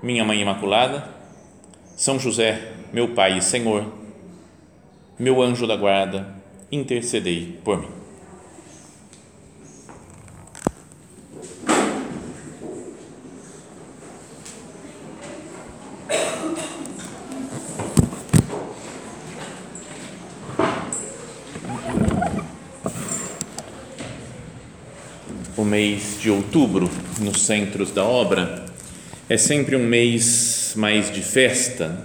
Minha Mãe Imaculada, São José, meu Pai e Senhor, meu anjo da guarda, intercedei por mim. O mês de outubro, nos centros da obra, é sempre um mês mais de festa,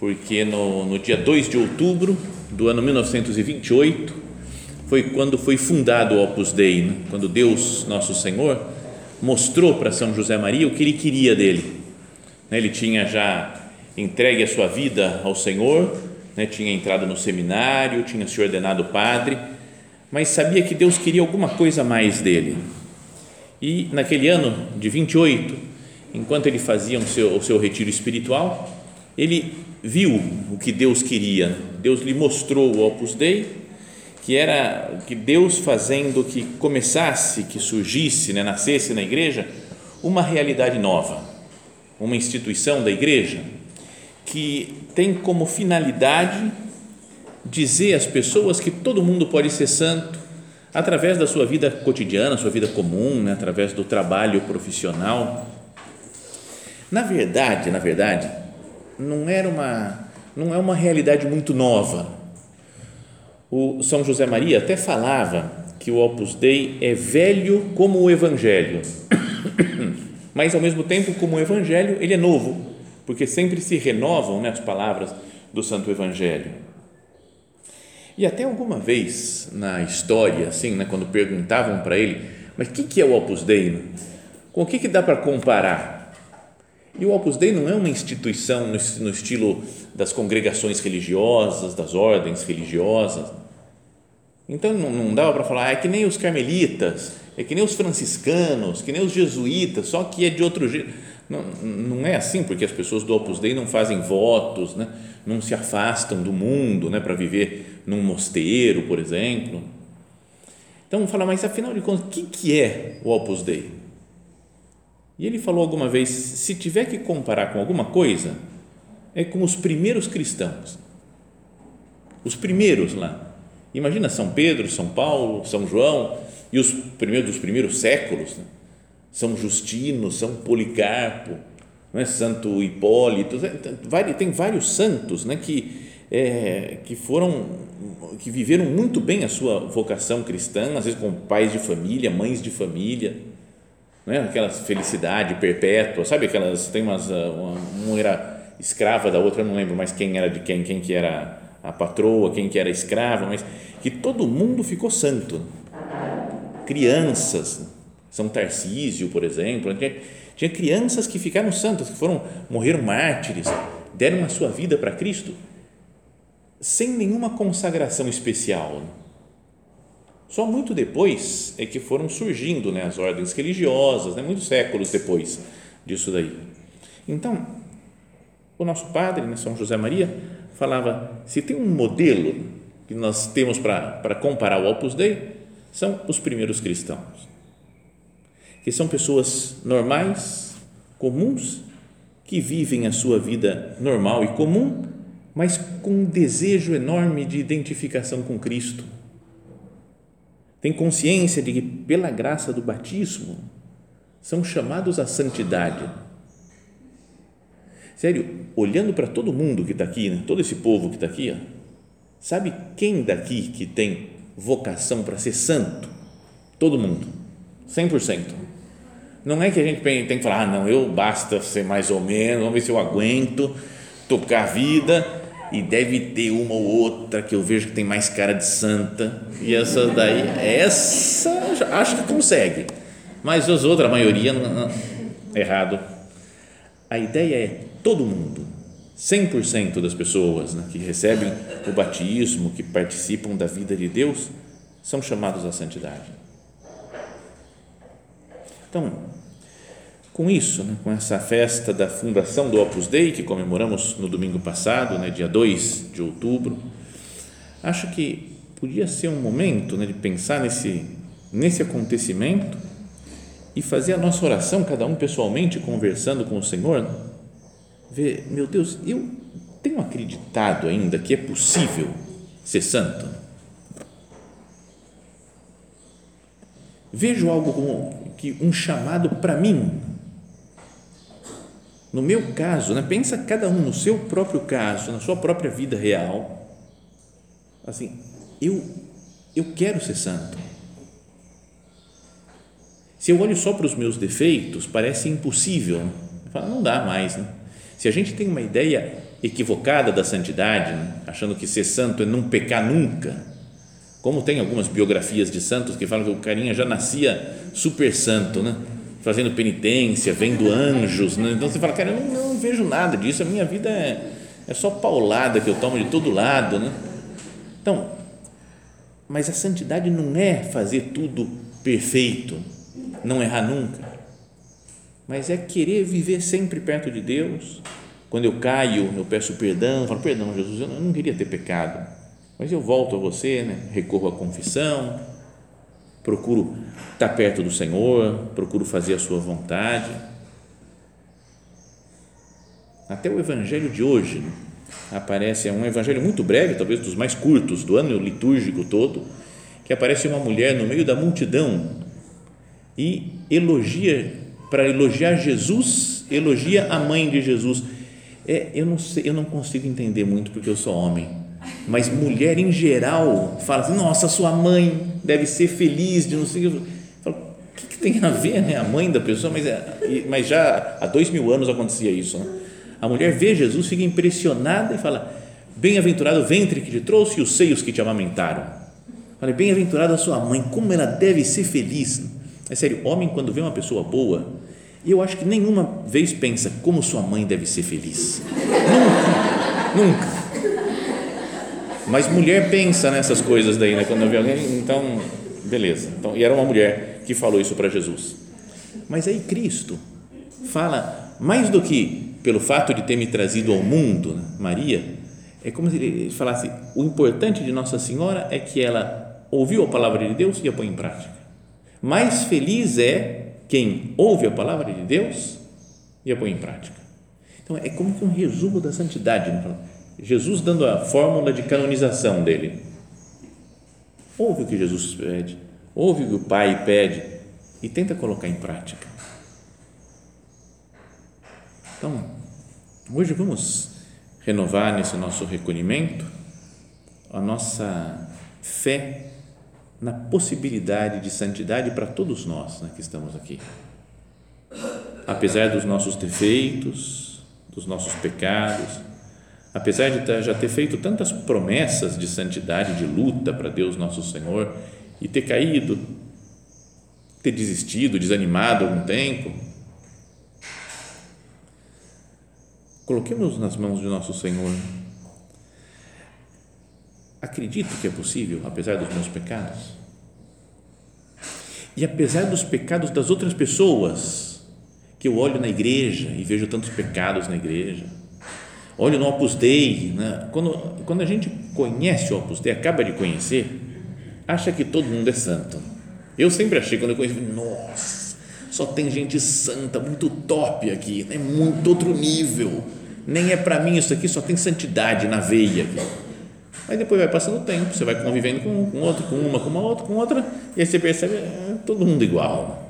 porque no, no dia 2 de outubro do ano 1928 foi quando foi fundado o Opus Dei, né? quando Deus, nosso Senhor, mostrou para São José Maria o que ele queria dele. Né? Ele tinha já entregue a sua vida ao Senhor, né? tinha entrado no seminário, tinha se ordenado padre, mas sabia que Deus queria alguma coisa mais dele. E naquele ano de 28, enquanto ele fazia o seu, o seu retiro espiritual, ele viu o que Deus queria. Deus lhe mostrou o Opus Dei, que era que Deus fazendo que começasse, que surgisse, né, nascesse na igreja uma realidade nova, uma instituição da igreja que tem como finalidade dizer às pessoas que todo mundo pode ser santo através da sua vida cotidiana, sua vida comum, né, através do trabalho profissional. Na verdade, na verdade, não era uma não é uma realidade muito nova. O São José Maria até falava que o Opus Dei é velho como o Evangelho, mas ao mesmo tempo como o Evangelho ele é novo, porque sempre se renovam né, as palavras do Santo Evangelho. E até alguma vez na história, assim, né, quando perguntavam para ele, mas o que, que é o Opus Dei? Com o que, que dá para comparar? E o Opus Dei não é uma instituição no, estilo das congregações religiosas, das ordens religiosas. Então não, não dava para falar, ah, é que nem os carmelitas, é que nem os franciscanos, que nem os jesuítas, só que é de outro jeito. Não, não é assim, porque as pessoas do Opus Dei não fazem votos, né? não se afastam do mundo né? para viver num mosteiro, por exemplo. Então, falar, mas afinal de contas, o que, que é o Opus Dei? E ele falou alguma vez: se tiver que comparar com alguma coisa, é com os primeiros cristãos. Os primeiros lá. Imagina São Pedro, São Paulo, São João e os primeiros dos primeiros séculos. Né? São Justino, São Policarpo, né? Santo Hipólito. Tem vários santos né? que, é, que foram que viveram muito bem a sua vocação cristã, às vezes com pais de família, mães de família né? aquela felicidade perpétua, sabe aquelas, tem umas, ah, uma, uma era escrava da outra, eu não lembro mais quem era de quem, quem que era a patroa, quem que era escrava, mas que todo mundo ficou santo, crianças, São Tarcísio, por exemplo, tinha, tinha crianças que ficaram santas, que foram, morreram mártires, deram a sua vida para Cristo, sem nenhuma consagração especial, só muito depois é que foram surgindo né, as ordens religiosas, né, muitos séculos depois disso daí. Então, o nosso padre, né, São José Maria, falava: se tem um modelo que nós temos para comparar o Opus Dei, são os primeiros cristãos, que são pessoas normais, comuns, que vivem a sua vida normal e comum, mas com um desejo enorme de identificação com Cristo tem consciência de que, pela graça do batismo, são chamados à santidade. Sério, olhando para todo mundo que está aqui, né? todo esse povo que está aqui, ó, sabe quem daqui que tem vocação para ser santo? Todo mundo, 100%. Não é que a gente tem que falar, ah, não, eu basta ser mais ou menos, vamos ver se eu aguento tocar a vida e deve ter uma ou outra que eu vejo que tem mais cara de santa. E essa daí essa acho que consegue. Mas as outras a maioria não, não, errado. A ideia é todo mundo, 100% das pessoas né, que recebem o batismo, que participam da vida de Deus, são chamados à santidade. Então, com isso, né, com essa festa da fundação do Opus Dei, que comemoramos no domingo passado, né, dia 2 de outubro, acho que podia ser um momento né, de pensar nesse, nesse acontecimento e fazer a nossa oração, cada um pessoalmente, conversando com o Senhor, ver, meu Deus, eu tenho acreditado ainda que é possível ser santo? Vejo algo como que um chamado para mim. No meu caso, né, pensa cada um no seu próprio caso, na sua própria vida real. Assim, eu eu quero ser santo. Se eu olho só para os meus defeitos, parece impossível. Falo, não dá mais. Né? Se a gente tem uma ideia equivocada da santidade, né? achando que ser santo é não pecar nunca, como tem algumas biografias de santos que falam que o carinha já nascia super santo, né? Fazendo penitência, vendo anjos. Né? Então você fala, cara, eu não, não, vejo nada disso, a minha vida é, é só paulada que eu tomo de todo lado. Né? Então, mas a santidade não é fazer tudo perfeito, não errar nunca, mas é querer viver sempre perto de Deus. Quando eu caio, eu peço perdão, falo, perdão, Jesus, eu não queria ter pecado, mas eu volto a você, né? recorro à confissão, procuro estar perto do Senhor, procuro fazer a sua vontade. Até o evangelho de hoje né? aparece, é um evangelho muito breve, talvez dos mais curtos do ano litúrgico todo, que aparece uma mulher no meio da multidão e elogia, para elogiar Jesus, elogia a mãe de Jesus. É, eu não sei, eu não consigo entender muito porque eu sou homem, mas mulher em geral fala assim, nossa, sua mãe deve ser feliz de não sei o que, que tem a ver, né? A mãe da pessoa, mas, é, mas já há dois mil anos acontecia isso, né? A mulher vê Jesus, fica impressionada e fala: Bem-aventurado o ventre que te trouxe e os seios que te amamentaram. Fala, bem-aventurada a sua mãe, como ela deve ser feliz. É sério, homem, quando vê uma pessoa boa, eu acho que nenhuma vez pensa como sua mãe deve ser feliz. Nunca, nunca. Mas mulher pensa nessas coisas daí, né? Quando vê alguém, então, beleza. Então, e era uma mulher que falou isso para Jesus. Mas aí Cristo fala mais do que pelo fato de ter me trazido ao mundo, né? Maria, é como se ele falasse: o importante de Nossa Senhora é que ela ouviu a palavra de Deus e a põe em prática. Mais feliz é quem ouve a palavra de Deus e a põe em prática. Então, é como que um resumo da santidade. Né? Jesus dando a fórmula de canonização dele. Ouve o que Jesus pede, ouve o que o Pai pede e tenta colocar em prática. Então, hoje vamos renovar nesse nosso recolhimento a nossa fé na possibilidade de santidade para todos nós né, que estamos aqui. Apesar dos nossos defeitos, dos nossos pecados, apesar de já ter feito tantas promessas de santidade, de luta para Deus nosso Senhor e ter caído, ter desistido, desanimado algum tempo, Coloquemos nas mãos de nosso Senhor. Acredito que é possível, apesar dos meus pecados. E apesar dos pecados das outras pessoas, que eu olho na igreja e vejo tantos pecados na igreja, olho no Opus Dei, né? quando, quando a gente conhece o Opus Dei, acaba de conhecer, acha que todo mundo é santo. Eu sempre achei, quando eu conheci, nossa, só tem gente santa, muito top aqui, é muito outro nível nem é para mim isso aqui, só tem santidade na veia. Aí depois vai passando o tempo, você vai convivendo com um, com outro, com uma, com uma outra, com outra, e aí você percebe, é todo mundo igual.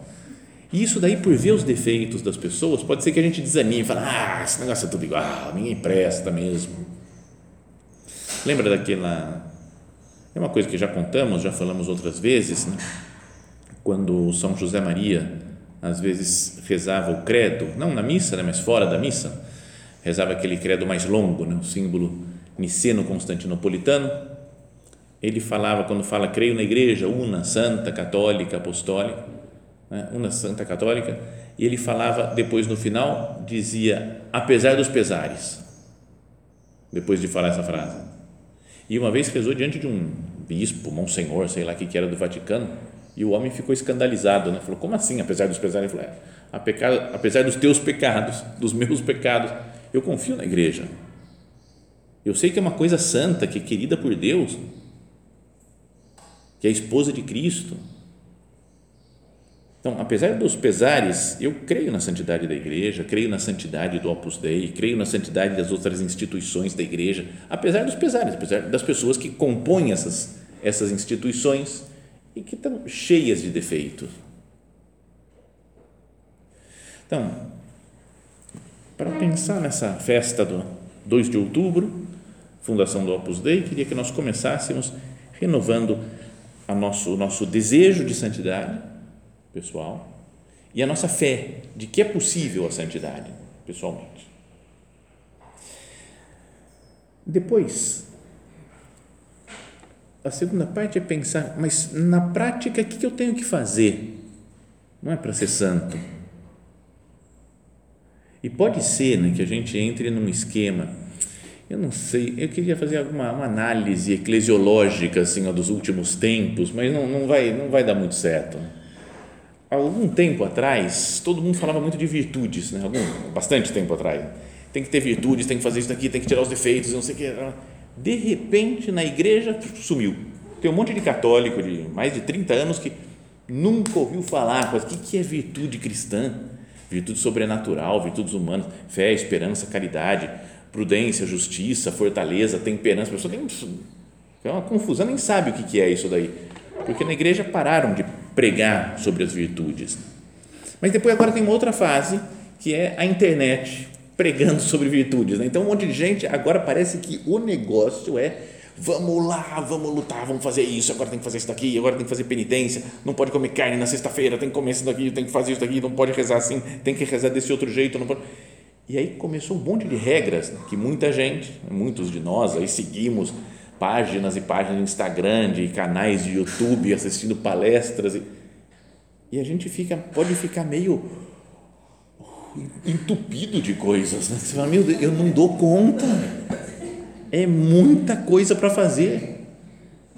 E isso daí, por ver os defeitos das pessoas, pode ser que a gente desanime fale, ah, esse negócio é tudo igual, ninguém presta mesmo. Lembra daquela, é uma coisa que já contamos, já falamos outras vezes, né? quando São José Maria, às vezes, rezava o credo, não na missa, né? mas fora da missa, rezava aquele credo mais longo, né? o símbolo niceno-constantinopolitano, ele falava, quando fala, creio na igreja, una, santa, católica, apostólica, né? uma santa católica, e ele falava depois no final, dizia, apesar dos pesares, depois de falar essa frase. E uma vez rezou diante de um bispo, monsenhor, sei lá o que, que era do Vaticano, e o homem ficou escandalizado, né? falou, como assim, apesar dos pesares? Ele falou, é, apesar dos teus pecados, dos meus pecados, eu confio na igreja. Eu sei que é uma coisa santa, que é querida por Deus, que é a esposa de Cristo. Então, apesar dos pesares, eu creio na santidade da igreja, creio na santidade do Opus Dei, creio na santidade das outras instituições da igreja, apesar dos pesares, apesar das pessoas que compõem essas, essas instituições e que estão cheias de defeitos. Então, para pensar nessa festa do 2 de outubro, fundação do Opus Dei, queria que nós começássemos renovando a nosso, o nosso desejo de santidade pessoal e a nossa fé de que é possível a santidade pessoalmente. Depois, a segunda parte é pensar, mas na prática, o que eu tenho que fazer? Não é para ser santo. E pode ser né, que a gente entre num esquema eu não sei, eu queria fazer alguma uma análise eclesiológica assim, dos últimos tempos, mas não, não, vai, não vai dar muito certo. Há algum tempo atrás, todo mundo falava muito de virtudes, né? algum, bastante tempo atrás. Tem que ter virtudes, tem que fazer isso daqui, tem que tirar os defeitos, não sei o que. De repente, na igreja, sumiu. Tem um monte de católico de mais de 30 anos que nunca ouviu falar, o que é virtude cristã? Virtude sobrenatural, virtudes humanas, fé, esperança, caridade prudência, justiça, fortaleza, temperança. A pessoa tem é uma confusão, nem sabe o que é isso daí. Porque na igreja pararam de pregar sobre as virtudes. Mas depois agora tem uma outra fase, que é a internet pregando sobre virtudes. Né? Então um monte de gente, agora parece que o negócio é vamos lá, vamos lutar, vamos fazer isso, agora tem que fazer isso daqui, agora tem que fazer penitência, não pode comer carne na sexta-feira, tem que comer isso daqui, tem que fazer isso daqui, não pode rezar assim, tem que rezar desse outro jeito, não pode e aí começou um monte de regras que muita gente, muitos de nós aí seguimos páginas e páginas de Instagram, de canais de YouTube, assistindo palestras e, e a gente fica pode ficar meio entupido de coisas. Né? Você fala, meu Deus, eu não dou conta. É muita coisa para fazer.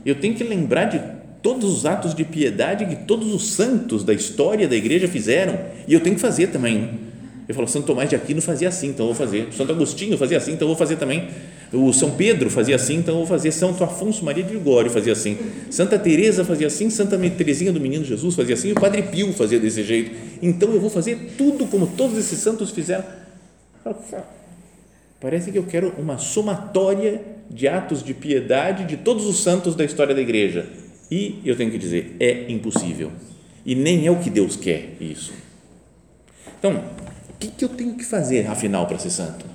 Eu tenho que lembrar de todos os atos de piedade que todos os santos da história da igreja fizeram e eu tenho que fazer também. Ele falou, Santo Tomás de Aquino fazia assim, então vou fazer. Santo Agostinho fazia assim, então vou fazer também. O São Pedro fazia assim, então vou fazer. Santo Afonso Maria de Ligório fazia assim. Santa Teresa fazia assim, Santa Teresinha do Menino Jesus fazia assim, e o Padre Pio fazia desse jeito. Então eu vou fazer tudo como todos esses santos fizeram. Parece que eu quero uma somatória de atos de piedade de todos os santos da história da igreja. E eu tenho que dizer, é impossível. E nem é o que Deus quer isso. Então, que, que eu tenho que fazer, afinal, para ser santo?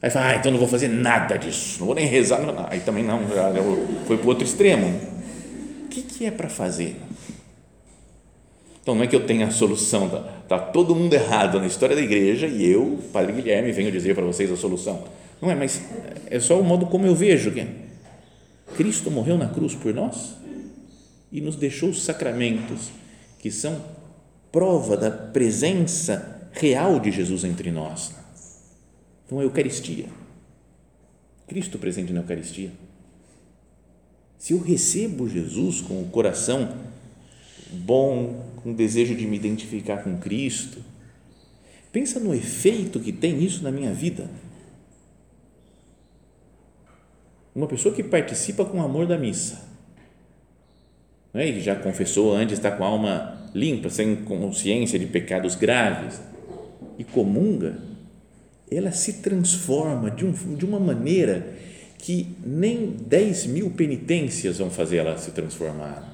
Aí fala, ah, então não vou fazer nada disso, não vou nem rezar. Aí também não, já, já foi para o outro extremo. O que, que é para fazer? Então não é que eu tenha a solução, está tá todo mundo errado na história da igreja e eu, Padre Guilherme, venho dizer para vocês a solução. Não é, mas é só o modo como eu vejo que Cristo morreu na cruz por nós e nos deixou os sacramentos que são prova da presença real de Jesus entre nós. Então, a Eucaristia. Cristo presente na Eucaristia. Se eu recebo Jesus com o coração bom, com desejo de me identificar com Cristo, pensa no efeito que tem isso na minha vida. Uma pessoa que participa com amor da missa, não é? já confessou antes, está com a alma limpa, sem consciência de pecados graves, e comunga, ela se transforma de, um, de uma maneira que nem 10 mil penitências vão fazer ela se transformar.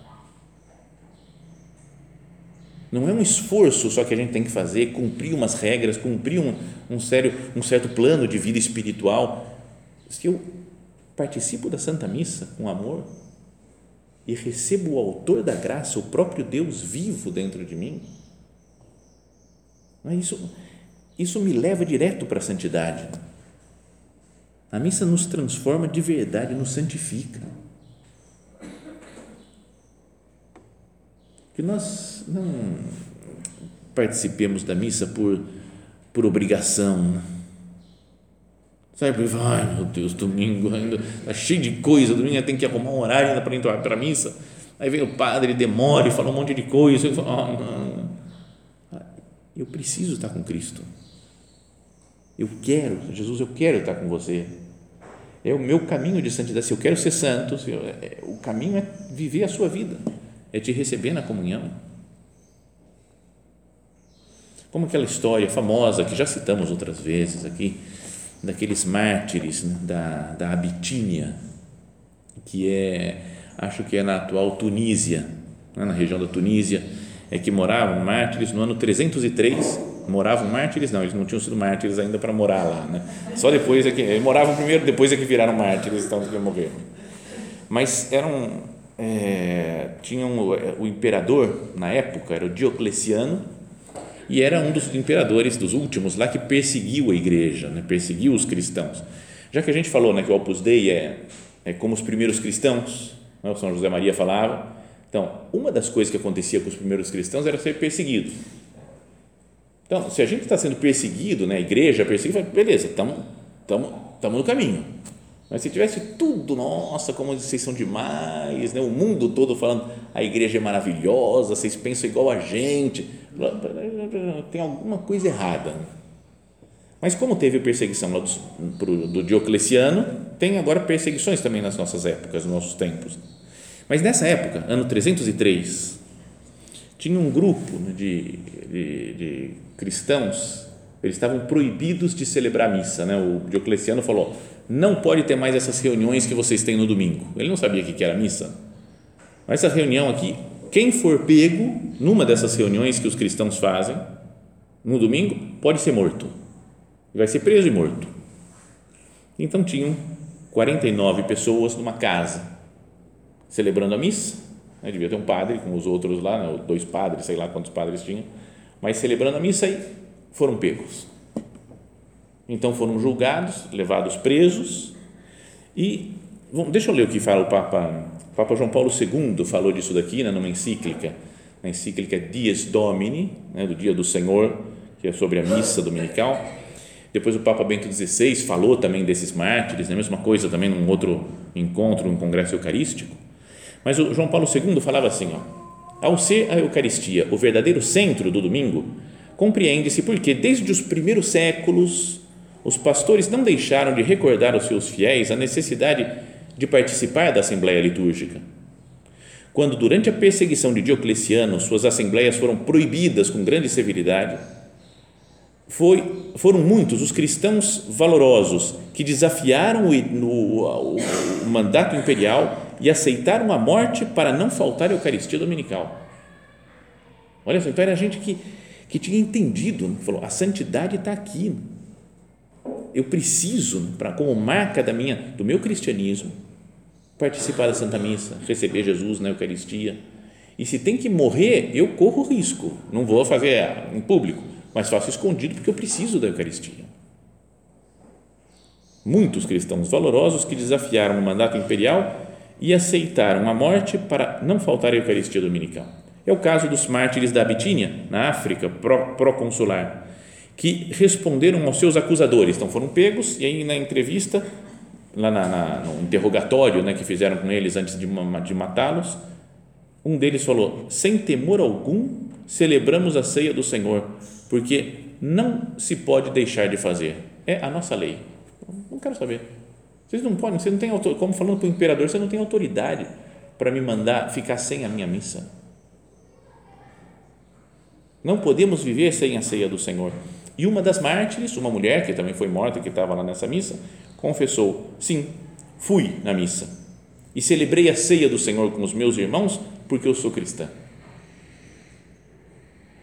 Não é um esforço só que a gente tem que fazer, cumprir umas regras, cumprir um, um, sério, um certo plano de vida espiritual. Se eu participo da Santa Missa com amor e recebo o autor da graça, o próprio Deus vivo dentro de mim, não é isso isso me leva direto para a santidade. A missa nos transforma de verdade, nos santifica. que nós não participemos da missa por, por obrigação. Né? Sabe, ai meu Deus, domingo ainda está cheio de coisa, domingo tem que arrumar um horário ainda para entrar para a missa. Aí vem o padre, demora e fala um monte de coisa. Eu falo, oh, não. Eu preciso estar com Cristo. Eu quero, Jesus, eu quero estar com você. É o meu caminho de santidade. Se eu quero ser santo, eu, é, o caminho é viver a sua vida, é te receber na comunhão. Como aquela história famosa que já citamos outras vezes aqui, daqueles mártires né, da, da Abitínia, que é, acho que é na atual Tunísia, né, na região da Tunísia, é que moravam mártires no ano 303 moravam mártires? Não eles não tinham sido mártires ainda para morar lá né? Só depois é que moravam primeiro depois é que viraram mártires então que morreram. Mas eram é, tinham o, o imperador na época era o Diocleciano e era um dos imperadores dos últimos lá que perseguiu a igreja né? Perseguiu os cristãos. Já que a gente falou né que o Opus Dei é é como os primeiros cristãos né, o São José Maria falava então, uma das coisas que acontecia com os primeiros cristãos era ser perseguido. Então, se a gente está sendo perseguido, né, a igreja perseguida, beleza, estamos no caminho. Mas se tivesse tudo, nossa, como vocês são demais, né? o mundo todo falando, a igreja é maravilhosa, vocês pensam igual a gente, tem alguma coisa errada. Mas como teve perseguição lá do, do Diocleciano, tem agora perseguições também nas nossas épocas, nos nossos tempos. Mas nessa época, ano 303, tinha um grupo né, de, de, de cristãos, eles estavam proibidos de celebrar missa. Né? O Diocleciano falou: não pode ter mais essas reuniões que vocês têm no domingo. Ele não sabia o que era missa. Mas essa reunião aqui, quem for pego numa dessas reuniões que os cristãos fazem no domingo, pode ser morto. Vai ser preso e morto. Então tinham 49 pessoas numa casa celebrando a missa, né? devia ter um padre com os outros lá, né? dois padres, sei lá quantos padres tinham, mas celebrando a missa e foram pegos. Então foram julgados, levados presos e deixa eu ler o que fala o Papa, Papa João Paulo II falou disso daqui, né, numa encíclica, na encíclica Dies Domini, né, do Dia do Senhor, que é sobre a missa dominical. Depois o Papa Bento XVI falou também desses mártires, né, a mesma coisa também num outro encontro, um congresso eucarístico. Mas o João Paulo II falava assim: ó, ao ser a Eucaristia o verdadeiro centro do domingo, compreende-se porque, desde os primeiros séculos, os pastores não deixaram de recordar aos seus fiéis a necessidade de participar da Assembleia Litúrgica. Quando, durante a perseguição de Diocleciano, suas assembleias foram proibidas com grande severidade, foi, foram muitos os cristãos valorosos que desafiaram o, o, o mandato imperial e aceitaram a morte para não faltar a Eucaristia Dominical. Olha só, então era gente que, que tinha entendido, falou, a santidade está aqui. Eu preciso, para como marca da minha, do meu cristianismo, participar da Santa Missa, receber Jesus na Eucaristia. E se tem que morrer, eu corro risco. Não vou fazer em público, mas faço escondido porque eu preciso da Eucaristia. Muitos cristãos valorosos que desafiaram o mandato imperial e aceitaram a morte para não faltar a Eucaristia Dominical. É o caso dos mártires da Abitínia, na África, proconsular, que responderam aos seus acusadores. Então foram pegos e aí na entrevista, lá na, na, no interrogatório né, que fizeram com eles antes de, de matá-los, um deles falou: sem temor algum, celebramos a ceia do Senhor, porque não se pode deixar de fazer. É a nossa lei. Não quero saber vocês não podem, você não tem como falando para o imperador, você não tem autoridade para me mandar ficar sem a minha missa. Não podemos viver sem a ceia do Senhor. E uma das mártires, uma mulher que também foi morta, que estava lá nessa missa, confessou: sim, fui na missa e celebrei a ceia do Senhor com os meus irmãos porque eu sou cristã.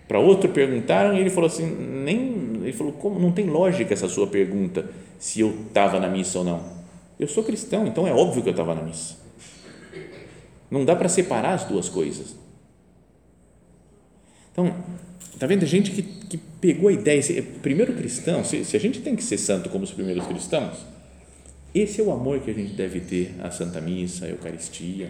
Para outro perguntaram e ele falou assim: nem, ele falou, como não tem lógica essa sua pergunta se eu estava na missa ou não. Eu sou cristão, então é óbvio que eu estava na missa. Não dá para separar as duas coisas. Então, está vendo? Gente que, que pegou a ideia. Esse, primeiro cristão, se, se a gente tem que ser santo como os primeiros cristãos, esse é o amor que a gente deve ter à Santa Missa, à Eucaristia.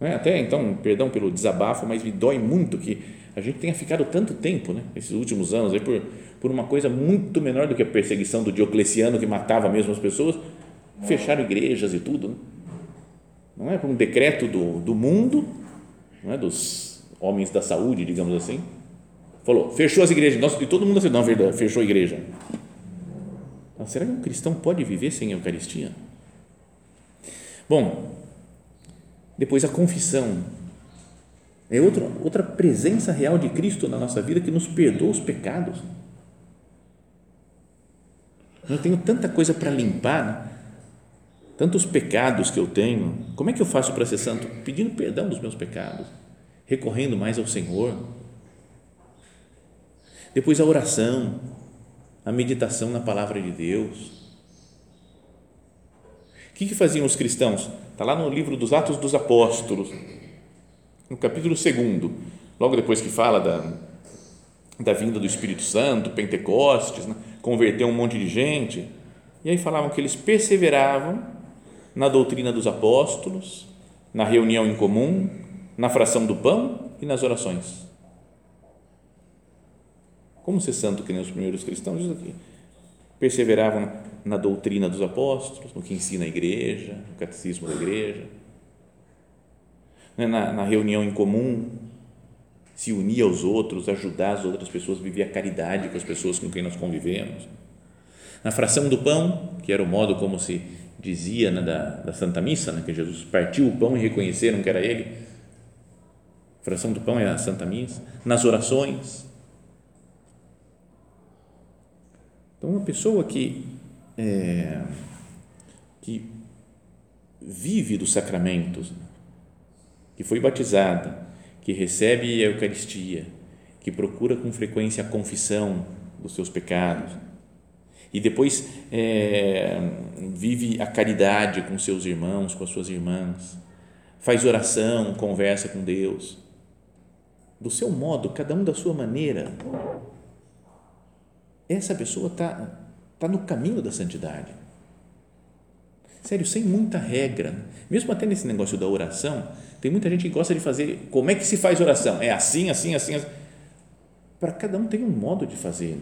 Não é? Até então, perdão pelo desabafo, mas me dói muito que a gente tenha ficado tanto tempo, né, esses últimos anos, aí, por, por uma coisa muito menor do que a perseguição do Diocleciano, que matava mesmo as pessoas, fecharam igrejas e tudo. Né? Não é por um decreto do, do mundo, não é dos homens da saúde, digamos assim, falou, fechou as igrejas, Nossa, e todo mundo assim, não, verdade, fechou a igreja. Então, será que um cristão pode viver sem Eucaristia? Bom, depois a confissão. É outra, outra presença real de Cristo na nossa vida que nos perdoa os pecados. Eu tenho tanta coisa para limpar, né? tantos pecados que eu tenho. Como é que eu faço para ser santo? Pedindo perdão dos meus pecados, recorrendo mais ao Senhor. Depois a oração, a meditação na palavra de Deus. O que, que faziam os cristãos? Está lá no livro dos Atos dos Apóstolos, no capítulo 2, logo depois que fala da, da vinda do Espírito Santo, Pentecostes, né? converteu um monte de gente. E aí falavam que eles perseveravam na doutrina dos apóstolos, na reunião em comum, na fração do pão e nas orações. Como ser santo que nem os primeiros cristãos? Diz aqui. Perseveravam na doutrina dos apóstolos, no que ensina a igreja, no catecismo da igreja, né, na, na reunião em comum, se unir aos outros, ajudar as outras pessoas, viver a caridade com as pessoas com quem nós convivemos. Na fração do pão, que era o modo como se dizia né, da, da Santa Missa, né, que Jesus partiu o pão e reconheceram que era ele. A fração do pão é a Santa Missa. Nas orações. Então, uma pessoa que é, que vive dos sacramentos, que foi batizada, que recebe a Eucaristia, que procura com frequência a confissão dos seus pecados e depois é, vive a caridade com seus irmãos, com as suas irmãs, faz oração, conversa com Deus, do seu modo, cada um da sua maneira. Essa pessoa está está no caminho da santidade. Sério, sem muita regra. Mesmo até nesse negócio da oração, tem muita gente que gosta de fazer. Como é que se faz oração? É assim, assim, assim. assim. Para cada um tem um modo de fazer.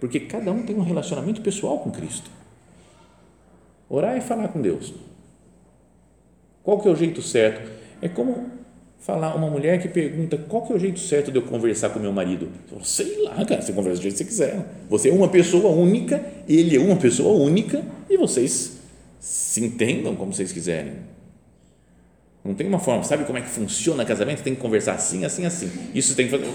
Porque cada um tem um relacionamento pessoal com Cristo. Orar é falar com Deus. Qual que é o jeito certo? É como falar uma mulher que pergunta qual que é o jeito certo de eu conversar com meu marido. Sei lá, cara, você conversa do jeito que você quiser. Você é uma pessoa única, ele é uma pessoa única e vocês se entendam como vocês quiserem. Não tem uma forma, sabe como é que funciona casamento? Tem que conversar assim, assim, assim. Isso tem que fazer.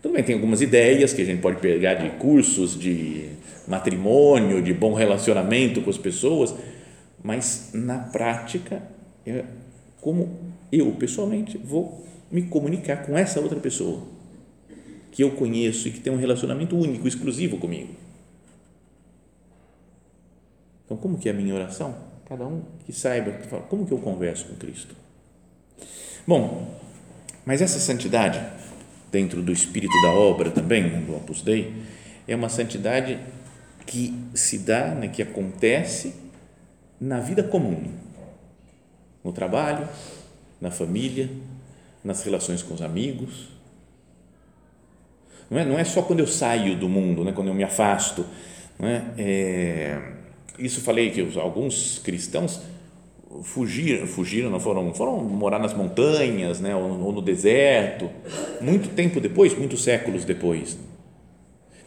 Tudo bem, tem algumas ideias que a gente pode pegar de cursos de matrimônio, de bom relacionamento com as pessoas, mas na prática, é como eu pessoalmente vou me comunicar com essa outra pessoa que eu conheço e que tem um relacionamento único, exclusivo comigo. Então, como que é a minha oração? Cada um que saiba, como que eu converso com Cristo? Bom, mas essa santidade, dentro do espírito da obra também, né, do Opus Dei, é uma santidade que se dá, né, que acontece na vida comum, no trabalho, na família, nas relações com os amigos. Não é, não é só quando eu saio do mundo, né, quando eu me afasto. Não é? é isso falei que os, alguns cristãos fugiram, fugiram, não foram, foram morar nas montanhas, né, ou, ou no deserto, muito tempo depois, muitos séculos depois.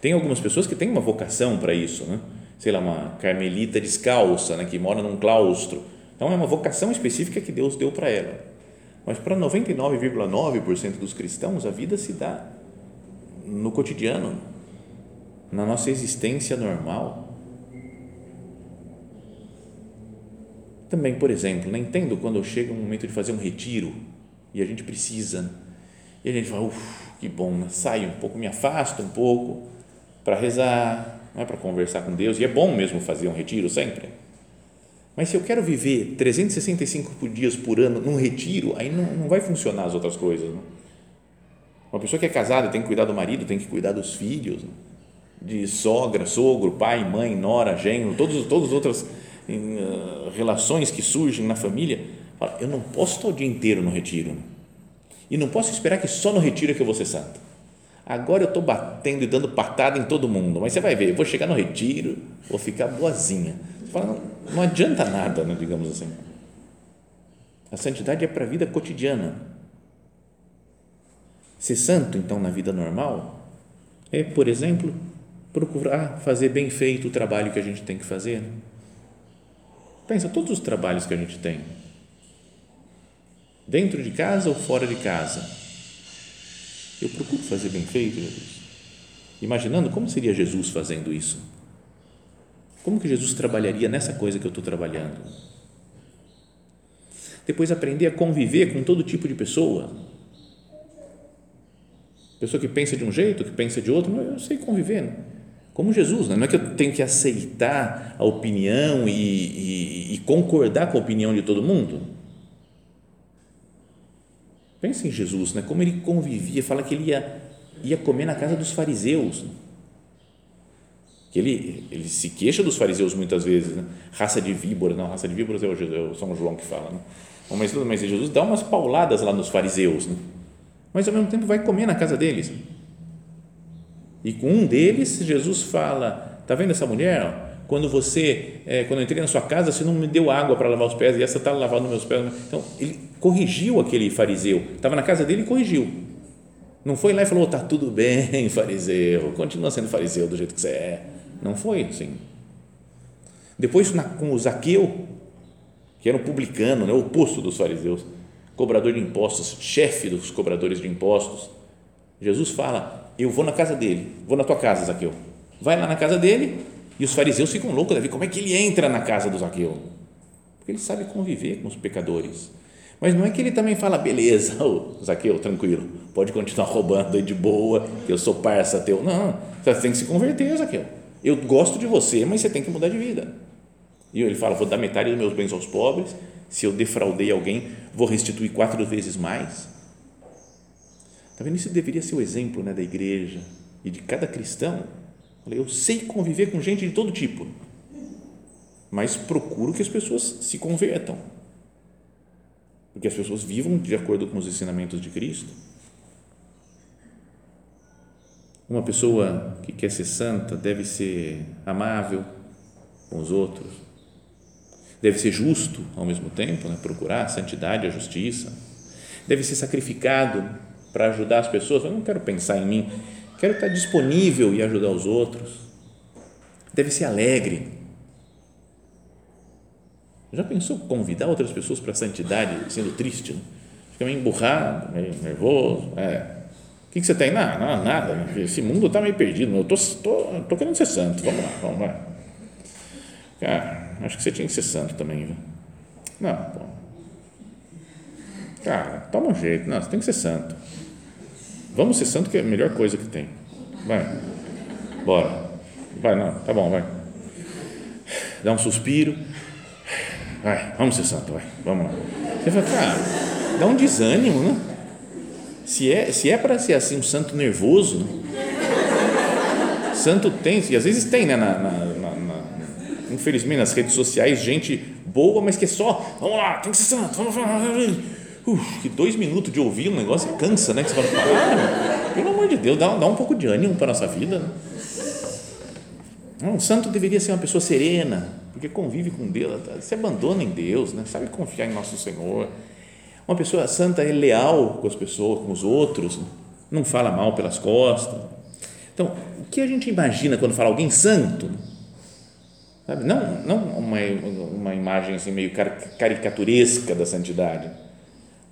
Tem algumas pessoas que têm uma vocação para isso, né? sei lá, uma carmelita descalça, né, que mora num claustro. Então é uma vocação específica que Deus deu para ela. Mas para 99,9% dos cristãos, a vida se dá no cotidiano, na nossa existência normal. Também, por exemplo, não entendo quando chega um momento de fazer um retiro e a gente precisa, e a gente fala, uff, que bom, né? saio um pouco, me afasto um pouco para rezar, é para conversar com Deus, e é bom mesmo fazer um retiro sempre mas se eu quero viver 365 dias por ano num retiro, aí não, não vai funcionar as outras coisas. Não? Uma pessoa que é casada tem que cuidar do marido, tem que cuidar dos filhos, não? de sogra, sogro, pai, mãe, nora, genro, todos, todas as outras uh, relações que surgem na família. Olha, eu não posso estar o dia inteiro no retiro. E não posso esperar que só no retiro é que eu vou ser santo. Agora eu estou batendo e dando patada em todo mundo, mas você vai ver, eu vou chegar no retiro, vou ficar boazinha. Você fala, não, não adianta nada, né, digamos assim. A santidade é para a vida cotidiana. Ser santo, então, na vida normal, é, por exemplo, procurar fazer bem feito o trabalho que a gente tem que fazer. Pensa, todos os trabalhos que a gente tem, dentro de casa ou fora de casa, eu procuro fazer bem feito, Jesus. Imaginando como seria Jesus fazendo isso. Como que Jesus trabalharia nessa coisa que eu estou trabalhando? Depois aprender a conviver com todo tipo de pessoa. Pessoa que pensa de um jeito, que pensa de outro, eu sei conviver. Né? Como Jesus, né? não é que eu tenho que aceitar a opinião e, e, e concordar com a opinião de todo mundo Pensa em Jesus, né? como ele convivia, fala que ele ia, ia comer na casa dos fariseus. Né? Que ele, ele se queixa dos fariseus muitas vezes, né? raça de víboras, não, raça de víboras é o, é o São João que fala. Né? Mas, mas Jesus dá umas pauladas lá nos fariseus, né? mas ao mesmo tempo vai comer na casa deles. E com um deles, Jesus fala: Está vendo essa mulher? Quando você, é, quando eu entrei na sua casa, você não me deu água para lavar os pés e essa está lavando meus pés. Então, ele corrigiu aquele fariseu. Estava na casa dele e corrigiu. Não foi lá e falou: está tudo bem, fariseu, continua sendo fariseu do jeito que você é. Não foi assim. Depois, na, com o Zaqueu, que era um publicano, né, o oposto dos fariseus, cobrador de impostos, chefe dos cobradores de impostos, Jesus fala: Eu vou na casa dele, vou na tua casa, Zaqueu. Vai lá na casa dele e os fariseus ficam loucos, Davi, como é que ele entra na casa do Zaqueu? Porque ele sabe conviver com os pecadores. Mas não é que ele também fala, beleza, ô, Zaqueu, tranquilo, pode continuar roubando aí de boa, que eu sou parça teu. Não, você tem que se converter, Zaqueu. Eu gosto de você, mas você tem que mudar de vida. E ele fala, vou dar metade dos meus bens aos pobres, se eu defraudei alguém, vou restituir quatro vezes mais. Está vendo? Isso deveria ser o exemplo né, da igreja e de cada cristão eu sei conviver com gente de todo tipo, mas procuro que as pessoas se convertam, porque as pessoas vivam de acordo com os ensinamentos de Cristo. Uma pessoa que quer ser santa deve ser amável com os outros, deve ser justo ao mesmo tempo, né? procurar a santidade, a justiça, deve ser sacrificado para ajudar as pessoas. Eu não quero pensar em mim, Quero estar disponível e ajudar os outros. Deve ser alegre. Já pensou convidar outras pessoas para a santidade sendo triste? Né? Fica meio emburrado, meio nervoso. É. O que, que você tem? Não, não, nada. Esse mundo está meio perdido. Eu tô, tô, tô, querendo ser santo. Vamos lá, vamos lá. Cara, acho que você tinha que ser santo também. Viu? Não, pô. Cara, toma um jeito. Não, você tem que ser santo. Vamos ser santo que é a melhor coisa que tem. Vai. Bora. Vai, não. Tá bom, vai. Dá um suspiro. Vai, vamos ser santo, vai. Vamos lá. Você fala, cara, dá um desânimo, né? Se é, se é para ser assim, um santo nervoso, né? santo tem, e às vezes tem, né? Na, na, na, infelizmente, nas redes sociais, gente boa, mas que é só, vamos lá, tem que ser santo, vamos lá Uf, que dois minutos de ouvir um negócio cansa, né? Que você fala, ah, pelo amor de Deus, dá, dá um pouco de ânimo para a nossa vida. Né? Um santo deveria ser uma pessoa serena, porque convive com Deus, se abandona em Deus, né? sabe confiar em nosso Senhor. Uma pessoa santa é leal com as pessoas, com os outros, não fala mal pelas costas. Então, o que a gente imagina quando fala alguém santo? Sabe? Não, não uma, uma imagem assim meio caricaturesca da santidade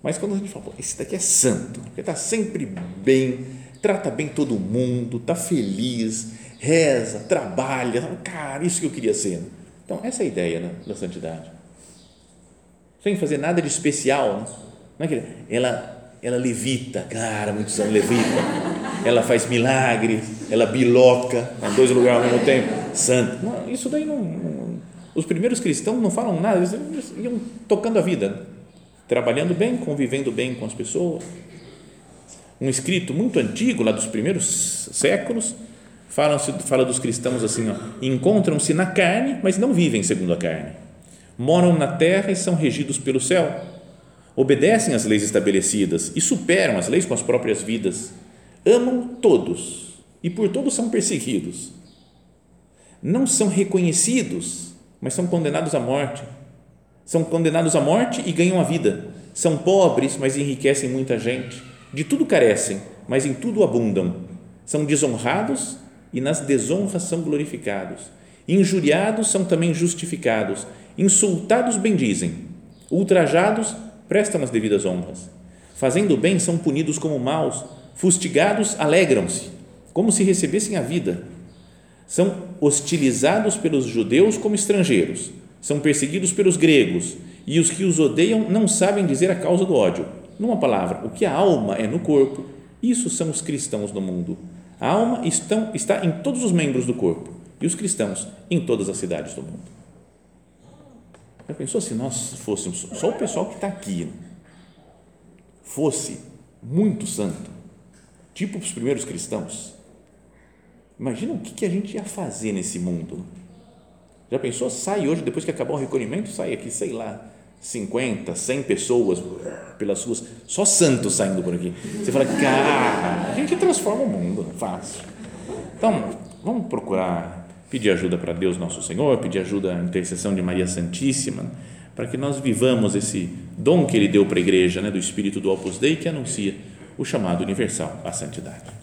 mas quando a gente fala, esse daqui é santo, porque está sempre bem, trata bem todo mundo, está feliz, reza, trabalha, cara, isso que eu queria ser. Então, essa é a ideia né, da santidade. Sem fazer nada de especial. Né? Não é que ela, ela levita, cara, muitos anos levita. Ela faz milagres, ela biloca, em dois lugares ao mesmo tempo, santo. Não, isso daí não, não, Os primeiros cristãos não falam nada, eles iam tocando a vida né? Trabalhando bem, convivendo bem com as pessoas. Um escrito muito antigo, lá dos primeiros séculos, fala, fala dos cristãos assim: encontram-se na carne, mas não vivem segundo a carne. Moram na terra e são regidos pelo céu, obedecem às leis estabelecidas e superam as leis com as próprias vidas, amam todos e por todos são perseguidos. Não são reconhecidos, mas são condenados à morte. São condenados à morte e ganham a vida. São pobres, mas enriquecem muita gente. De tudo carecem, mas em tudo abundam. São desonrados e nas desonras são glorificados. Injuriados são também justificados. Insultados bendizem. Ultrajados prestam as devidas honras. Fazendo bem são punidos como maus. Fustigados alegram-se, como se recebessem a vida. São hostilizados pelos judeus como estrangeiros. São perseguidos pelos gregos. E os que os odeiam não sabem dizer a causa do ódio. Numa palavra, o que a alma é no corpo, isso são os cristãos no mundo. A alma estão, está em todos os membros do corpo e os cristãos em todas as cidades do mundo. Já pensou se nós fôssemos, só o pessoal que está aqui, fosse muito santo, tipo os primeiros cristãos? Imagina o que a gente ia fazer nesse mundo. Já pensou? Sai hoje, depois que acabar o recolhimento, sai aqui, sei lá, 50, 100 pessoas pelas ruas, só santos saindo por aqui. Você fala, cara, a gente transforma o mundo, é fácil. Então, vamos procurar pedir ajuda para Deus nosso Senhor, pedir ajuda à intercessão de Maria Santíssima, para que nós vivamos esse dom que Ele deu para a igreja, né, do Espírito do Opus Dei, que anuncia o chamado universal à santidade.